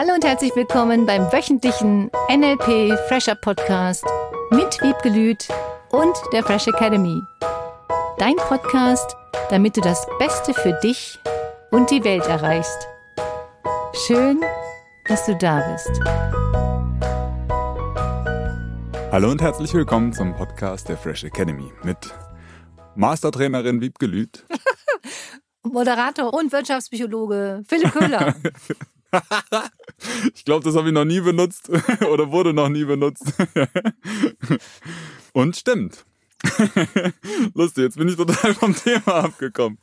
Hallo und herzlich willkommen beim wöchentlichen NLP Fresher Podcast mit Wiebgelüt und der Fresh Academy. Dein Podcast, damit du das Beste für dich und die Welt erreichst. Schön, dass du da bist. Hallo und herzlich willkommen zum Podcast der Fresh Academy mit Mastertrainerin Wiebgelüt. Moderator und Wirtschaftspsychologe Philipp Köhler. ich glaube, das habe ich noch nie benutzt oder wurde noch nie benutzt. Und stimmt. Lustig, jetzt bin ich total vom Thema abgekommen.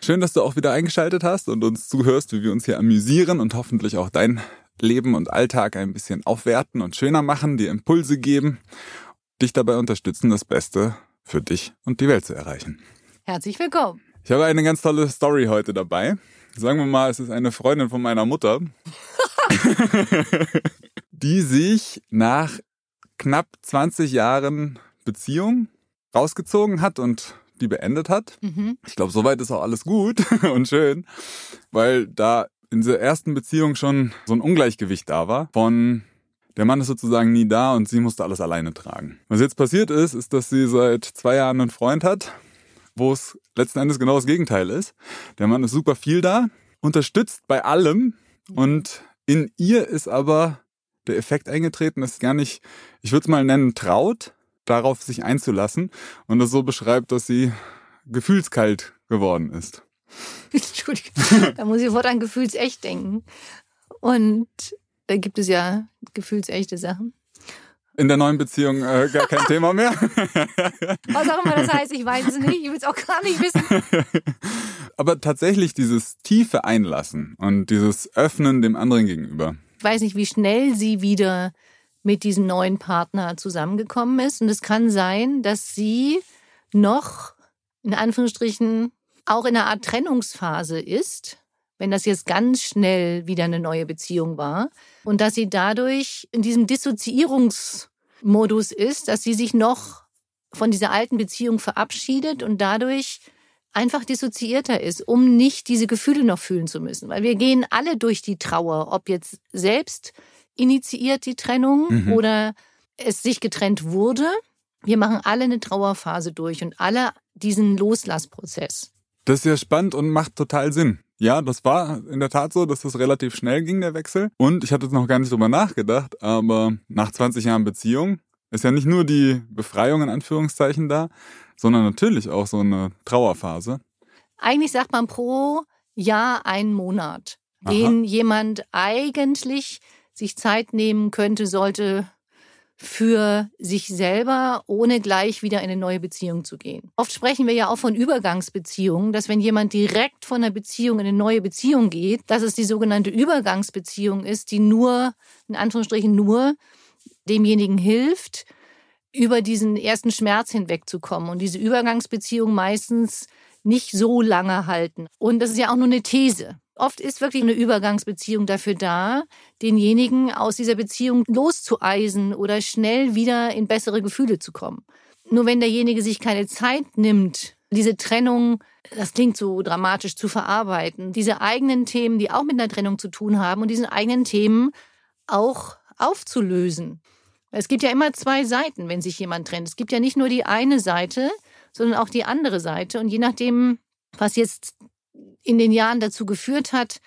Schön, dass du auch wieder eingeschaltet hast und uns zuhörst, wie wir uns hier amüsieren und hoffentlich auch dein Leben und Alltag ein bisschen aufwerten und schöner machen, dir Impulse geben, dich dabei unterstützen, das Beste für dich und die Welt zu erreichen. Herzlich willkommen. Ich habe eine ganz tolle Story heute dabei. Sagen wir mal, es ist eine Freundin von meiner Mutter, die sich nach knapp 20 Jahren Beziehung rausgezogen hat und die beendet hat. Mhm. Ich glaube, soweit ist auch alles gut und schön, weil da in dieser ersten Beziehung schon so ein Ungleichgewicht da war von der Mann ist sozusagen nie da und sie musste alles alleine tragen. Was jetzt passiert ist, ist, dass sie seit zwei Jahren einen Freund hat, wo es letzten Endes genau das Gegenteil ist. Der Mann ist super viel da, unterstützt bei allem und in ihr ist aber der Effekt eingetreten, dass gar nicht, ich würde es mal nennen, traut, darauf sich einzulassen und das so beschreibt, dass sie gefühlskalt geworden ist. Entschuldigung, da muss ich sofort an gefühlsecht denken. Und da gibt es ja gefühlsechte Sachen. In der neuen Beziehung äh, gar kein Thema mehr. Was auch immer das heißt, ich weiß es nicht. Ich will es auch gar nicht wissen. Aber tatsächlich dieses tiefe Einlassen und dieses Öffnen dem anderen gegenüber. Ich weiß nicht, wie schnell sie wieder mit diesem neuen Partner zusammengekommen ist. Und es kann sein, dass sie noch in Anführungsstrichen auch in einer Art Trennungsphase ist, wenn das jetzt ganz schnell wieder eine neue Beziehung war und dass sie dadurch in diesem Dissoziierungsmodus ist, dass sie sich noch von dieser alten Beziehung verabschiedet und dadurch einfach dissoziierter ist, um nicht diese Gefühle noch fühlen zu müssen. Weil wir gehen alle durch die Trauer, ob jetzt selbst initiiert die Trennung mhm. oder es sich getrennt wurde. Wir machen alle eine Trauerphase durch und alle diesen Loslassprozess. Das ist ja spannend und macht total Sinn. Ja, das war in der Tat so, dass das relativ schnell ging, der Wechsel. Und ich hatte jetzt noch gar nicht drüber nachgedacht, aber nach 20 Jahren Beziehung ist ja nicht nur die Befreiung in Anführungszeichen da, sondern natürlich auch so eine Trauerphase. Eigentlich sagt man pro Jahr einen Monat, den Aha. jemand eigentlich sich Zeit nehmen könnte, sollte für sich selber, ohne gleich wieder in eine neue Beziehung zu gehen. Oft sprechen wir ja auch von Übergangsbeziehungen, dass wenn jemand direkt von einer Beziehung in eine neue Beziehung geht, dass es die sogenannte Übergangsbeziehung ist, die nur, in Anführungsstrichen nur, demjenigen hilft, über diesen ersten Schmerz hinwegzukommen und diese Übergangsbeziehung meistens nicht so lange halten. Und das ist ja auch nur eine These. Oft ist wirklich eine Übergangsbeziehung dafür da, denjenigen aus dieser Beziehung loszueisen oder schnell wieder in bessere Gefühle zu kommen. Nur wenn derjenige sich keine Zeit nimmt, diese Trennung, das klingt so dramatisch, zu verarbeiten, diese eigenen Themen, die auch mit einer Trennung zu tun haben und diesen eigenen Themen auch aufzulösen. Es gibt ja immer zwei Seiten, wenn sich jemand trennt. Es gibt ja nicht nur die eine Seite, sondern auch die andere Seite. Und je nachdem, was jetzt in den Jahren dazu geführt hat,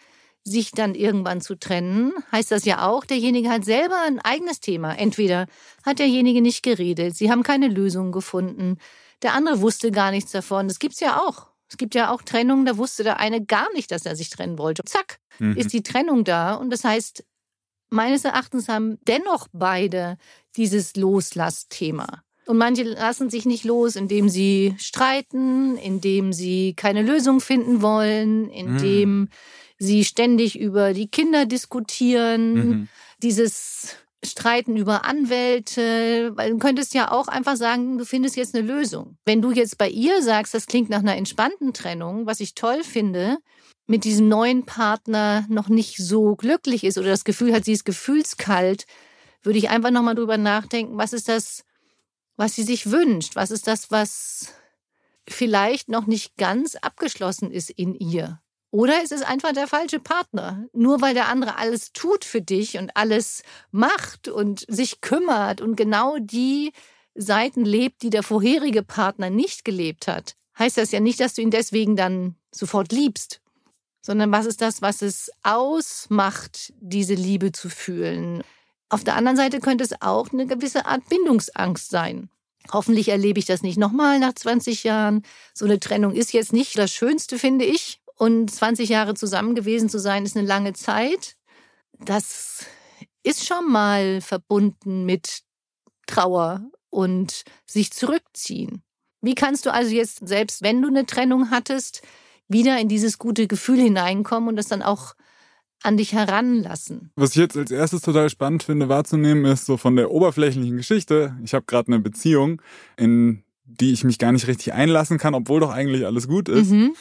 sich dann irgendwann zu trennen, heißt das ja auch, derjenige hat selber ein eigenes Thema. Entweder hat derjenige nicht geredet, sie haben keine Lösung gefunden, der andere wusste gar nichts davon. Das gibt's ja auch. Es gibt ja auch Trennungen, da wusste der eine gar nicht, dass er sich trennen wollte. Zack, mhm. ist die Trennung da. Und das heißt, meines Erachtens haben dennoch beide dieses Loslassthema. Und manche lassen sich nicht los, indem sie streiten, indem sie keine Lösung finden wollen, indem mhm. sie ständig über die Kinder diskutieren. Mhm. Dieses Streiten über Anwälte, weil du könntest ja auch einfach sagen, du findest jetzt eine Lösung. Wenn du jetzt bei ihr sagst, das klingt nach einer entspannten Trennung, was ich toll finde, mit diesem neuen Partner noch nicht so glücklich ist oder das Gefühl hat, sie ist gefühlskalt, würde ich einfach nochmal drüber nachdenken, was ist das was sie sich wünscht. Was ist das, was vielleicht noch nicht ganz abgeschlossen ist in ihr? Oder es ist einfach der falsche Partner. Nur weil der andere alles tut für dich und alles macht und sich kümmert und genau die Seiten lebt, die der vorherige Partner nicht gelebt hat, heißt das ja nicht, dass du ihn deswegen dann sofort liebst, sondern was ist das, was es ausmacht, diese Liebe zu fühlen. Auf der anderen Seite könnte es auch eine gewisse Art Bindungsangst sein. Hoffentlich erlebe ich das nicht nochmal nach 20 Jahren. So eine Trennung ist jetzt nicht das Schönste, finde ich. Und 20 Jahre zusammen gewesen zu sein, ist eine lange Zeit. Das ist schon mal verbunden mit Trauer und sich zurückziehen. Wie kannst du also jetzt, selbst wenn du eine Trennung hattest, wieder in dieses gute Gefühl hineinkommen und das dann auch an dich heranlassen. Was ich jetzt als erstes total spannend finde wahrzunehmen, ist so von der oberflächlichen Geschichte. Ich habe gerade eine Beziehung, in die ich mich gar nicht richtig einlassen kann, obwohl doch eigentlich alles gut ist. Mhm.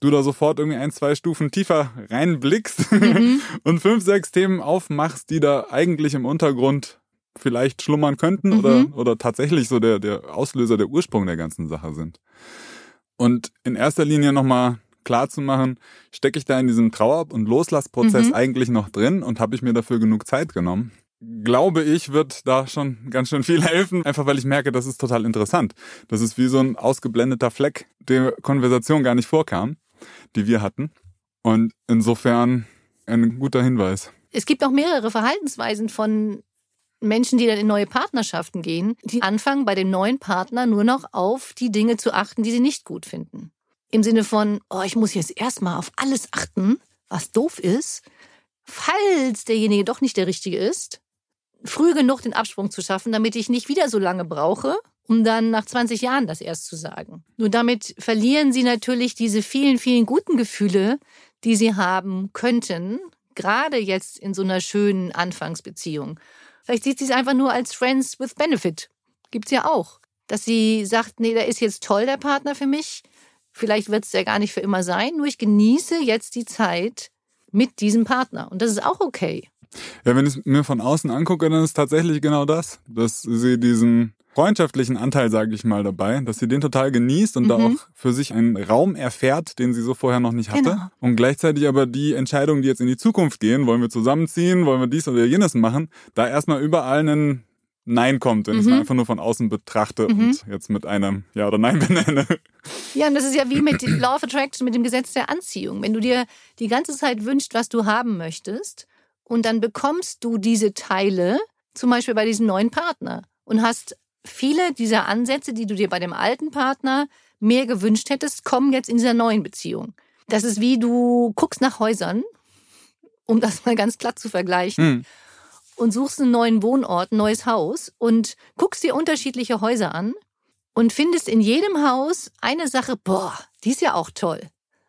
Du da sofort irgendwie ein, zwei Stufen tiefer reinblickst mhm. und fünf, sechs Themen aufmachst, die da eigentlich im Untergrund vielleicht schlummern könnten mhm. oder, oder tatsächlich so der, der Auslöser, der Ursprung der ganzen Sache sind. Und in erster Linie nochmal klar zu machen, stecke ich da in diesem Trauer- und Loslassprozess mhm. eigentlich noch drin und habe ich mir dafür genug Zeit genommen? Glaube ich, wird da schon ganz schön viel helfen, einfach weil ich merke, das ist total interessant. Das ist wie so ein ausgeblendeter Fleck, der Konversation gar nicht vorkam, die wir hatten. Und insofern ein guter Hinweis. Es gibt auch mehrere Verhaltensweisen von Menschen, die dann in neue Partnerschaften gehen, die anfangen bei dem neuen Partner nur noch auf die Dinge zu achten, die sie nicht gut finden. Im Sinne von, oh, ich muss jetzt erstmal auf alles achten, was doof ist, falls derjenige doch nicht der Richtige ist, früh genug den Absprung zu schaffen, damit ich nicht wieder so lange brauche, um dann nach 20 Jahren das erst zu sagen. Nur damit verlieren sie natürlich diese vielen, vielen guten Gefühle, die sie haben könnten, gerade jetzt in so einer schönen Anfangsbeziehung. Vielleicht sieht sie es einfach nur als Friends with Benefit. Gibt's ja auch. Dass sie sagt, nee, der ist jetzt toll, der Partner für mich. Vielleicht wird es ja gar nicht für immer sein, nur ich genieße jetzt die Zeit mit diesem Partner. Und das ist auch okay. Ja, wenn ich es mir von außen angucke, dann ist tatsächlich genau das, dass sie diesen freundschaftlichen Anteil, sage ich mal, dabei, dass sie den total genießt und mhm. da auch für sich einen Raum erfährt, den sie so vorher noch nicht hatte. Genau. Und gleichzeitig aber die Entscheidungen, die jetzt in die Zukunft gehen, wollen wir zusammenziehen, wollen wir dies oder jenes machen, da erstmal überall einen Nein kommt, wenn mhm. ich es einfach nur von außen betrachte mhm. und jetzt mit einem Ja oder Nein benenne. Ja, und das ist ja wie mit Law of Attraction, mit dem Gesetz der Anziehung. Wenn du dir die ganze Zeit wünschst, was du haben möchtest, und dann bekommst du diese Teile, zum Beispiel bei diesem neuen Partner, und hast viele dieser Ansätze, die du dir bei dem alten Partner mehr gewünscht hättest, kommen jetzt in dieser neuen Beziehung. Das ist wie du guckst nach Häusern, um das mal ganz glatt zu vergleichen. Mhm und suchst einen neuen Wohnort, ein neues Haus und guckst dir unterschiedliche Häuser an und findest in jedem Haus eine Sache, boah, die ist ja auch toll.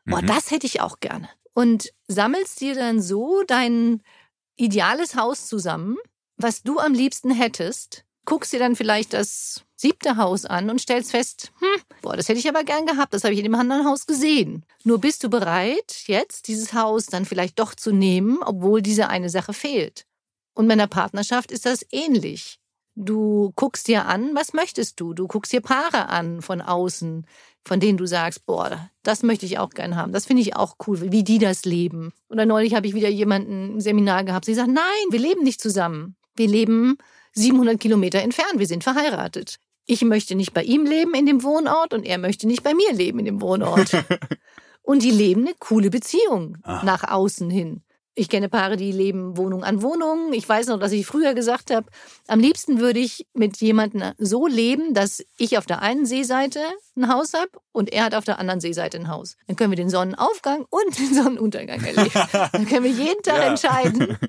Boah, mhm. das hätte ich auch gerne. Und sammelst dir dann so dein ideales Haus zusammen, was du am liebsten hättest, guckst dir dann vielleicht das siebte Haus an und stellst fest, hm, boah, das hätte ich aber gern gehabt, das habe ich in dem anderen Haus gesehen. Nur bist du bereit, jetzt dieses Haus dann vielleicht doch zu nehmen, obwohl diese eine Sache fehlt. Und bei einer Partnerschaft ist das ähnlich. Du guckst dir an, was möchtest du? Du guckst dir Paare an von außen, von denen du sagst, boah, das möchte ich auch gern haben. Das finde ich auch cool, wie die das leben. Oder neulich habe ich wieder jemanden im Seminar gehabt, sie sagt, nein, wir leben nicht zusammen. Wir leben 700 Kilometer entfernt. Wir sind verheiratet. Ich möchte nicht bei ihm leben in dem Wohnort und er möchte nicht bei mir leben in dem Wohnort. und die leben eine coole Beziehung Aha. nach außen hin. Ich kenne Paare, die leben Wohnung an Wohnung. Ich weiß noch, dass ich früher gesagt habe, am liebsten würde ich mit jemandem so leben, dass ich auf der einen Seeseite ein Haus habe und er hat auf der anderen Seeseite ein Haus. Dann können wir den Sonnenaufgang und den Sonnenuntergang erleben. Dann können wir jeden Tag ja. entscheiden.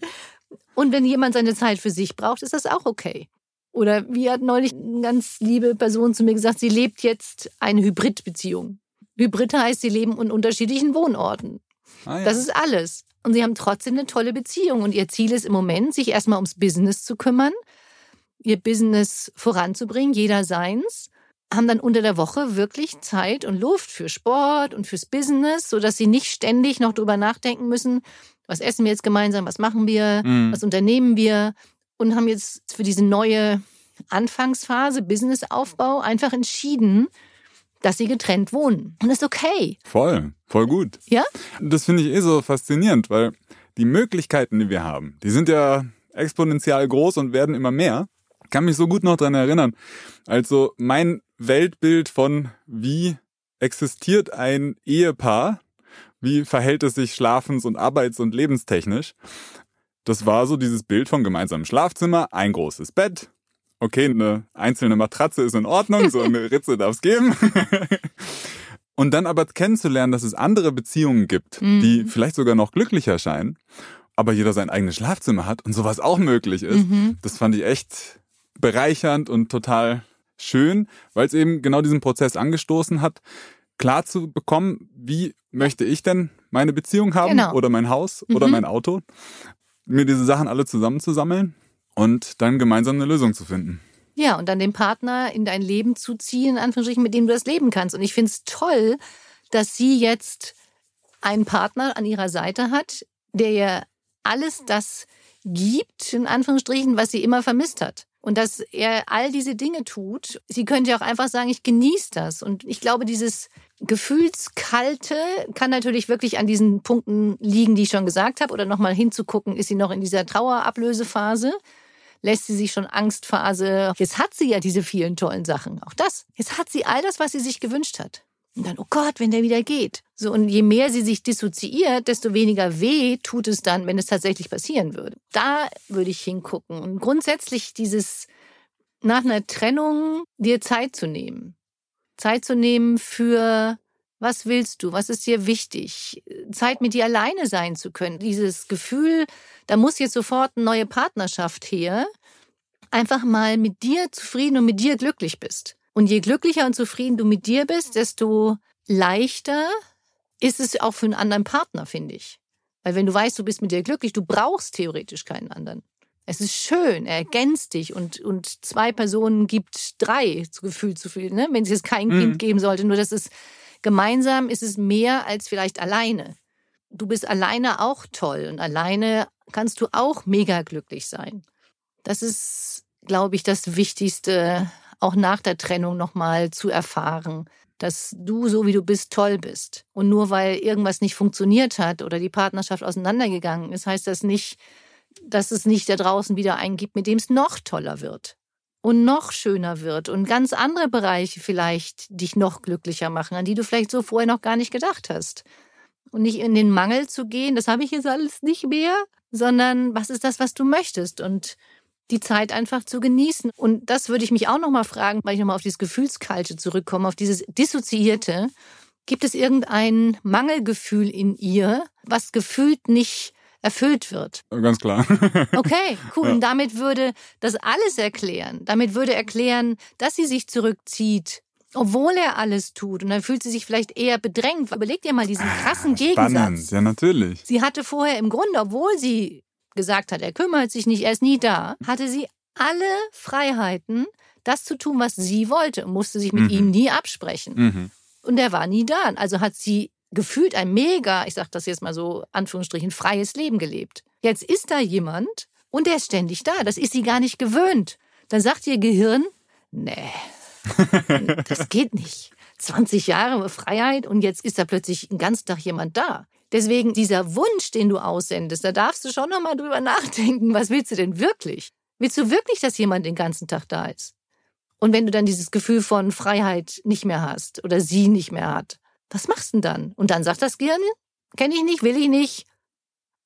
Und wenn jemand seine Zeit für sich braucht, ist das auch okay. Oder wie hat neulich eine ganz liebe Person zu mir gesagt, sie lebt jetzt eine Hybridbeziehung. Hybrid heißt, sie leben in unterschiedlichen Wohnorten. Ah, ja. Das ist alles. Und sie haben trotzdem eine tolle Beziehung. Und ihr Ziel ist im Moment, sich erstmal ums Business zu kümmern, ihr Business voranzubringen, jeder seins. Haben dann unter der Woche wirklich Zeit und Luft für Sport und fürs Business, sodass sie nicht ständig noch drüber nachdenken müssen, was essen wir jetzt gemeinsam, was machen wir, mhm. was unternehmen wir. Und haben jetzt für diese neue Anfangsphase, Businessaufbau, einfach entschieden, dass sie getrennt wohnen. Und das ist okay. Voll, voll gut. Ja? Das finde ich eh so faszinierend, weil die Möglichkeiten, die wir haben, die sind ja exponentiell groß und werden immer mehr. Ich kann mich so gut noch dran erinnern. Also mein Weltbild von wie existiert ein Ehepaar, wie verhält es sich schlafens- und arbeits- und lebenstechnisch. Das war so dieses Bild von gemeinsamem Schlafzimmer, ein großes Bett. Okay, eine einzelne Matratze ist in Ordnung, so eine Ritze darf es geben. Und dann aber kennenzulernen, dass es andere Beziehungen gibt, mhm. die vielleicht sogar noch glücklicher scheinen, aber jeder sein eigenes Schlafzimmer hat und sowas auch möglich ist. Mhm. Das fand ich echt bereichernd und total schön, weil es eben genau diesen Prozess angestoßen hat, klar zu bekommen, wie möchte ich denn meine Beziehung haben genau. oder mein Haus mhm. oder mein Auto, mir diese Sachen alle zusammenzusammeln und dann gemeinsam eine Lösung zu finden. Ja, und dann den Partner in dein Leben zu ziehen, in Anführungsstrichen, mit dem du das leben kannst. Und ich finde es toll, dass sie jetzt einen Partner an ihrer Seite hat, der ihr alles das gibt, in Anführungsstrichen, was sie immer vermisst hat. Und dass er all diese Dinge tut. Sie könnte ja auch einfach sagen, ich genieße das. Und ich glaube, dieses Gefühlskalte kann natürlich wirklich an diesen Punkten liegen, die ich schon gesagt habe. Oder nochmal hinzugucken, ist sie noch in dieser Trauerablösephase? Lässt sie sich schon Angstphase. Jetzt hat sie ja diese vielen tollen Sachen. Auch das. Jetzt hat sie all das, was sie sich gewünscht hat. Und dann, oh Gott, wenn der wieder geht. So, und je mehr sie sich dissoziiert, desto weniger weh tut es dann, wenn es tatsächlich passieren würde. Da würde ich hingucken. Und grundsätzlich dieses nach einer Trennung dir Zeit zu nehmen. Zeit zu nehmen für was willst du? Was ist dir wichtig? Zeit mit dir alleine sein zu können. Dieses Gefühl, da muss jetzt sofort eine neue Partnerschaft her. Einfach mal mit dir zufrieden und mit dir glücklich bist. Und je glücklicher und zufrieden du mit dir bist, desto leichter ist es auch für einen anderen Partner, finde ich. Weil wenn du weißt, du bist mit dir glücklich, du brauchst theoretisch keinen anderen. Es ist schön, er ergänzt dich und, und zwei Personen gibt drei, zu Gefühl zu viel, ne? wenn es jetzt kein mhm. Kind geben sollte. Nur das ist Gemeinsam ist es mehr als vielleicht alleine. Du bist alleine auch toll und alleine kannst du auch mega glücklich sein. Das ist, glaube ich, das Wichtigste, auch nach der Trennung nochmal zu erfahren, dass du so wie du bist toll bist. Und nur weil irgendwas nicht funktioniert hat oder die Partnerschaft auseinandergegangen ist, heißt das nicht, dass es nicht da draußen wieder einen gibt, mit dem es noch toller wird und noch schöner wird und ganz andere Bereiche vielleicht dich noch glücklicher machen, an die du vielleicht so vorher noch gar nicht gedacht hast. Und nicht in den Mangel zu gehen, das habe ich jetzt alles nicht mehr, sondern was ist das, was du möchtest und die Zeit einfach zu genießen. Und das würde ich mich auch nochmal fragen, weil ich nochmal auf dieses Gefühlskalte zurückkomme, auf dieses Dissoziierte. Gibt es irgendein Mangelgefühl in ihr, was gefühlt nicht erfüllt wird. Ganz klar. okay, cool. Ja. Und damit würde das alles erklären. Damit würde erklären, dass sie sich zurückzieht, obwohl er alles tut. Und dann fühlt sie sich vielleicht eher bedrängt. Überleg dir mal diesen krassen Gegensatz. Spannend, ja natürlich. Sie hatte vorher im Grunde, obwohl sie gesagt hat, er kümmert sich nicht, er ist nie da, hatte sie alle Freiheiten, das zu tun, was sie wollte und musste sich mit mhm. ihm nie absprechen. Mhm. Und er war nie da. Also hat sie gefühlt ein mega, ich sag das jetzt mal so, Anführungsstrichen, freies Leben gelebt. Jetzt ist da jemand und der ist ständig da. Das ist sie gar nicht gewöhnt. Dann sagt ihr Gehirn, nee, das geht nicht. 20 Jahre Freiheit und jetzt ist da plötzlich den ganzen Tag jemand da. Deswegen dieser Wunsch, den du aussendest, da darfst du schon noch mal drüber nachdenken, was willst du denn wirklich? Willst du wirklich, dass jemand den ganzen Tag da ist? Und wenn du dann dieses Gefühl von Freiheit nicht mehr hast oder sie nicht mehr hat, was machst du denn dann? Und dann sagt das Gehirn, kenne ich nicht, will ich nicht,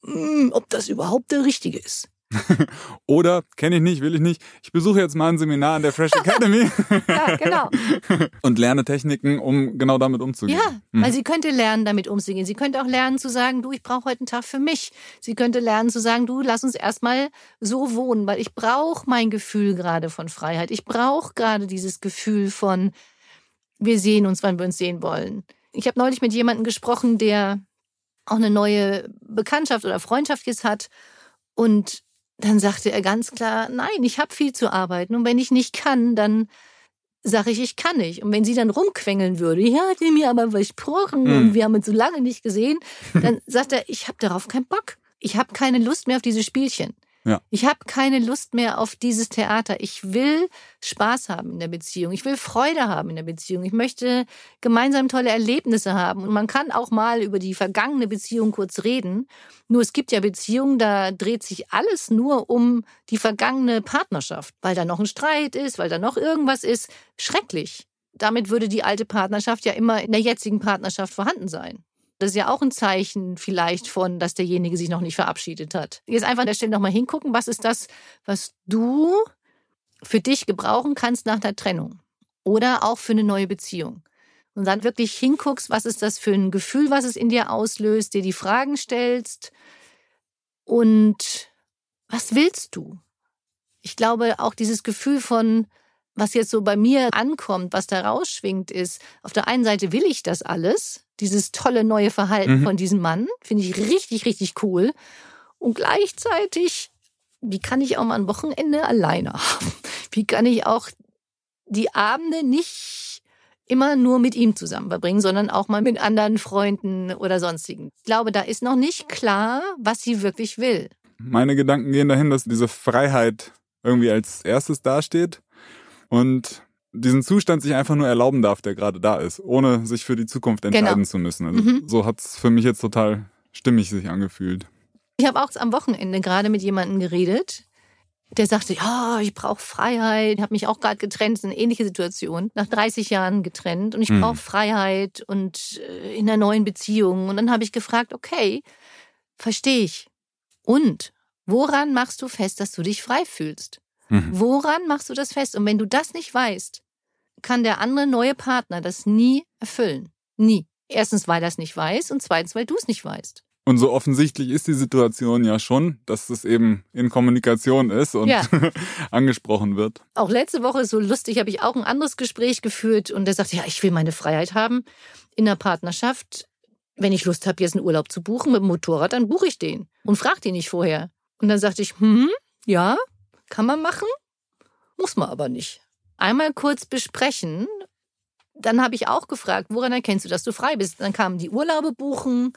hm, ob das überhaupt der Richtige ist. Oder kenne ich nicht, will ich nicht. Ich besuche jetzt mal ein Seminar an der Fresh Academy. ja, genau. Und lerne Techniken, um genau damit umzugehen. Ja, mhm. weil sie könnte lernen, damit umzugehen. Sie könnte auch lernen zu sagen, du, ich brauche heute einen Tag für mich. Sie könnte lernen zu sagen, du, lass uns erstmal so wohnen, weil ich brauche mein Gefühl gerade von Freiheit. Ich brauche gerade dieses Gefühl von, wir sehen uns, wann wir uns sehen wollen. Ich habe neulich mit jemandem gesprochen, der auch eine neue Bekanntschaft oder Freundschaft jetzt hat. Und dann sagte er ganz klar, nein, ich habe viel zu arbeiten. Und wenn ich nicht kann, dann sage ich, ich kann nicht. Und wenn sie dann rumquengeln würde, ja, hat er mir aber versprochen mhm. und wir haben uns so lange nicht gesehen, dann sagt er, ich habe darauf keinen Bock. Ich habe keine Lust mehr auf diese Spielchen. Ja. Ich habe keine Lust mehr auf dieses Theater. Ich will Spaß haben in der Beziehung. Ich will Freude haben in der Beziehung. Ich möchte gemeinsam tolle Erlebnisse haben. Und man kann auch mal über die vergangene Beziehung kurz reden. Nur es gibt ja Beziehungen, da dreht sich alles nur um die vergangene Partnerschaft, weil da noch ein Streit ist, weil da noch irgendwas ist. Schrecklich. Damit würde die alte Partnerschaft ja immer in der jetzigen Partnerschaft vorhanden sein. Das ist ja auch ein Zeichen vielleicht von, dass derjenige sich noch nicht verabschiedet hat. Jetzt einfach an der Stelle nochmal hingucken, was ist das, was du für dich gebrauchen kannst nach der Trennung oder auch für eine neue Beziehung. Und dann wirklich hinguckst, was ist das für ein Gefühl, was es in dir auslöst, dir die Fragen stellst und was willst du? Ich glaube, auch dieses Gefühl von, was jetzt so bei mir ankommt, was da rausschwingt, ist, auf der einen Seite will ich das alles, dieses tolle neue Verhalten mhm. von diesem Mann, finde ich richtig, richtig cool. Und gleichzeitig, wie kann ich auch mal ein Wochenende alleine haben? Wie kann ich auch die Abende nicht immer nur mit ihm zusammen verbringen, sondern auch mal mit anderen Freunden oder sonstigen. Ich glaube, da ist noch nicht klar, was sie wirklich will. Meine Gedanken gehen dahin, dass diese Freiheit irgendwie als erstes dasteht und diesen Zustand sich einfach nur erlauben darf, der gerade da ist, ohne sich für die Zukunft genau. entscheiden genau. zu müssen. Also mhm. So hat es für mich jetzt total stimmig sich angefühlt. Ich habe auch am Wochenende gerade mit jemandem geredet, der sagte, ja, ich brauche Freiheit, habe mich auch gerade getrennt, ist eine ähnliche Situation, nach 30 Jahren getrennt und ich mhm. brauche Freiheit und äh, in einer neuen Beziehung. Und dann habe ich gefragt, okay, verstehe ich. Und woran machst du fest, dass du dich frei fühlst? Mhm. Woran machst du das fest? Und wenn du das nicht weißt, kann der andere neue Partner das nie erfüllen. Nie. Erstens, weil er es nicht weiß und zweitens, weil du es nicht weißt. Und so offensichtlich ist die Situation ja schon, dass es eben in Kommunikation ist und ja. angesprochen wird. Auch letzte Woche, so lustig, habe ich auch ein anderes Gespräch geführt und der sagte, ja, ich will meine Freiheit haben in der Partnerschaft. Wenn ich Lust habe, jetzt einen Urlaub zu buchen mit dem Motorrad, dann buche ich den und frage den nicht vorher. Und dann sagte ich, hm, ja, kann man machen, muss man aber nicht. Einmal kurz besprechen. Dann habe ich auch gefragt, woran erkennst du, dass du frei bist? Dann kamen die Urlaube buchen,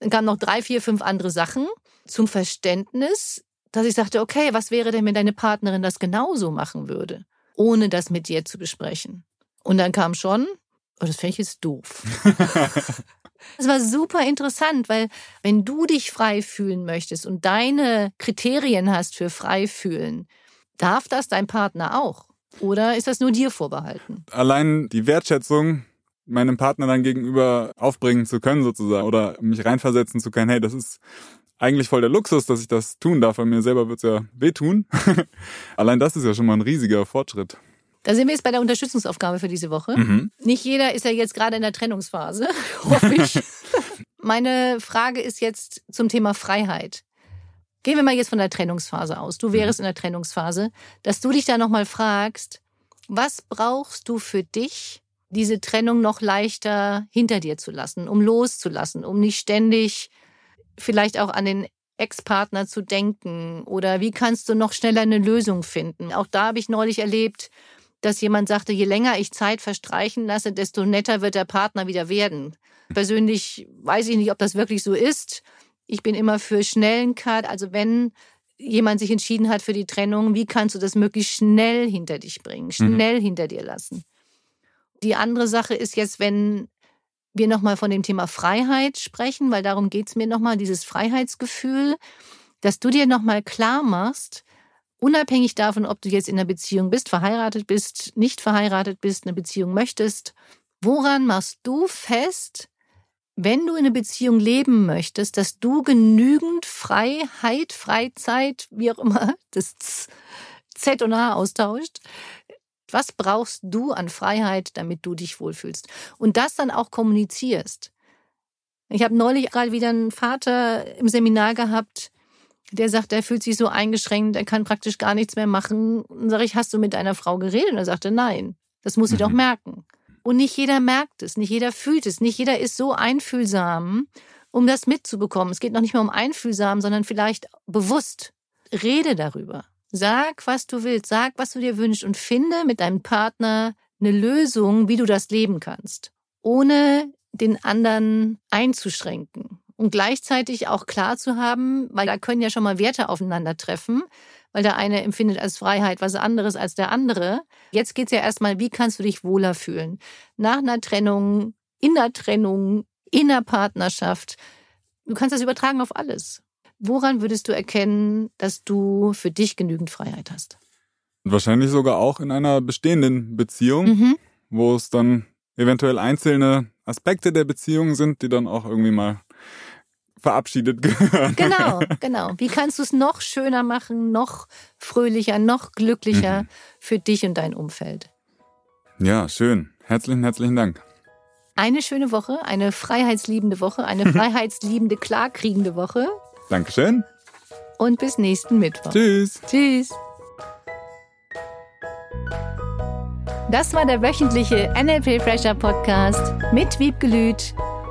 dann kamen noch drei, vier, fünf andere Sachen zum Verständnis, dass ich sagte, okay, was wäre denn, wenn deine Partnerin das genauso machen würde, ohne das mit dir zu besprechen? Und dann kam schon, oh, das fände ich jetzt doof. Es war super interessant, weil wenn du dich frei fühlen möchtest und deine Kriterien hast für frei fühlen, darf das dein Partner auch? Oder ist das nur dir vorbehalten? Allein die Wertschätzung meinem Partner dann gegenüber aufbringen zu können sozusagen oder mich reinversetzen zu können, hey, das ist eigentlich voll der Luxus, dass ich das tun darf, weil mir selber wird's ja wehtun. Allein das ist ja schon mal ein riesiger Fortschritt. Da sind wir jetzt bei der Unterstützungsaufgabe für diese Woche. Mhm. Nicht jeder ist ja jetzt gerade in der Trennungsphase, hoffe ich. Meine Frage ist jetzt zum Thema Freiheit. Gehen wir mal jetzt von der Trennungsphase aus. Du wärst mhm. in der Trennungsphase, dass du dich da nochmal fragst, was brauchst du für dich, diese Trennung noch leichter hinter dir zu lassen, um loszulassen, um nicht ständig vielleicht auch an den Ex-Partner zu denken oder wie kannst du noch schneller eine Lösung finden? Auch da habe ich neulich erlebt, dass jemand sagte, je länger ich Zeit verstreichen lasse, desto netter wird der Partner wieder werden. Persönlich weiß ich nicht, ob das wirklich so ist. Ich bin immer für schnellen Cut. Also wenn jemand sich entschieden hat für die Trennung, wie kannst du das möglichst schnell hinter dich bringen, mhm. schnell mhm. hinter dir lassen? Die andere Sache ist jetzt, wenn wir nochmal von dem Thema Freiheit sprechen, weil darum geht es mir nochmal, dieses Freiheitsgefühl, dass du dir nochmal klar machst, Unabhängig davon, ob du jetzt in einer Beziehung bist, verheiratet bist, nicht verheiratet bist, eine Beziehung möchtest, woran machst du fest, wenn du in einer Beziehung leben möchtest, dass du genügend Freiheit, Freizeit, wie auch immer, das Z und H austauscht, was brauchst du an Freiheit, damit du dich wohlfühlst? Und das dann auch kommunizierst. Ich habe neulich gerade wieder einen Vater im Seminar gehabt, der sagt, er fühlt sich so eingeschränkt, er kann praktisch gar nichts mehr machen. Und sage ich, hast du mit deiner Frau geredet? Und er sagte, nein, das muss sie mhm. doch merken. Und nicht jeder merkt es, nicht jeder fühlt es, nicht jeder ist so einfühlsam, um das mitzubekommen. Es geht noch nicht mehr um einfühlsam, sondern vielleicht bewusst. Rede darüber. Sag, was du willst, sag, was du dir wünschst und finde mit deinem Partner eine Lösung, wie du das leben kannst, ohne den anderen einzuschränken und gleichzeitig auch klar zu haben, weil da können ja schon mal Werte aufeinandertreffen, weil der eine empfindet als Freiheit was anderes als der andere. Jetzt geht es ja erstmal, wie kannst du dich wohler fühlen? Nach einer Trennung, in der Trennung, in der Partnerschaft. Du kannst das übertragen auf alles. Woran würdest du erkennen, dass du für dich genügend Freiheit hast? Wahrscheinlich sogar auch in einer bestehenden Beziehung, mhm. wo es dann eventuell einzelne Aspekte der Beziehung sind, die dann auch irgendwie mal verabschiedet gehören. Genau, genau. Wie kannst du es noch schöner machen, noch fröhlicher, noch glücklicher mhm. für dich und dein Umfeld? Ja, schön. Herzlichen, herzlichen Dank. Eine schöne Woche, eine freiheitsliebende Woche, eine freiheitsliebende, klarkriegende Woche. Dankeschön. Und bis nächsten Mittwoch. Tschüss. Tschüss. Das war der wöchentliche NLP Fresher Podcast mit Wiebgelüt